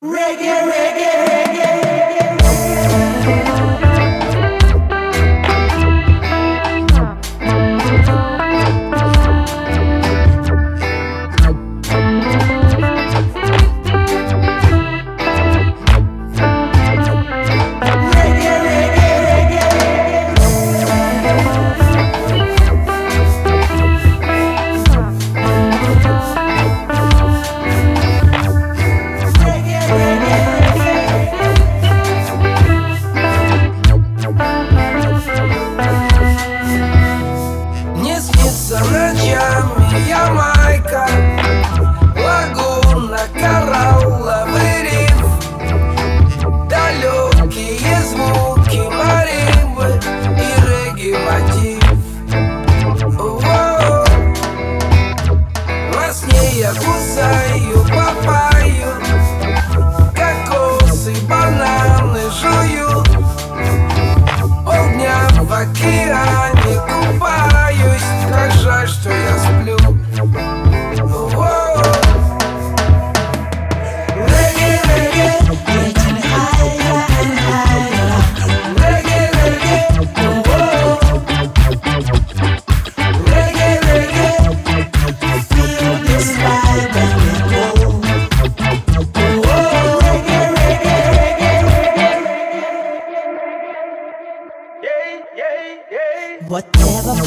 Reggae, reggae, reggae. я кусаю папаю Кокосы, бананы жую. Полдня в океане.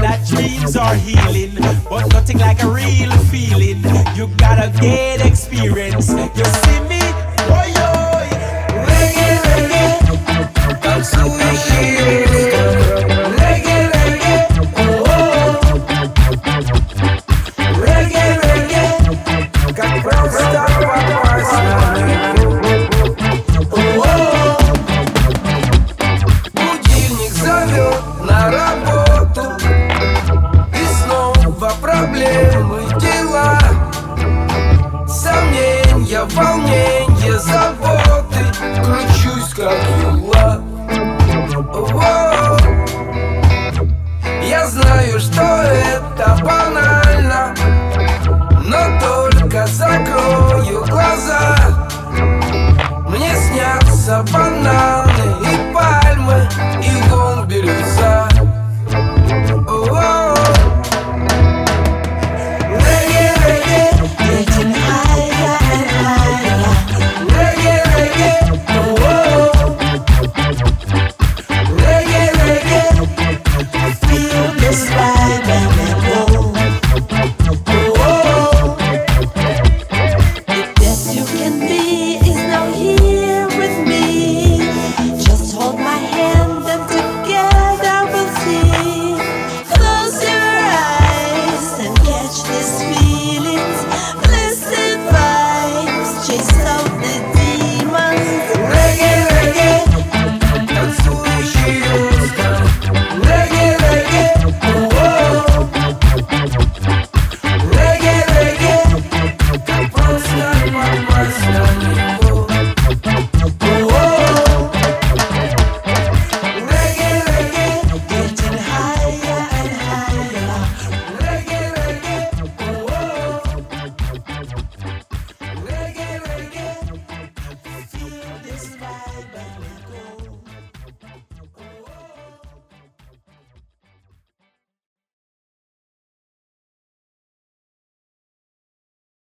that dreams are healing, but nothing like a real feeling. You gotta get experience. You're can be.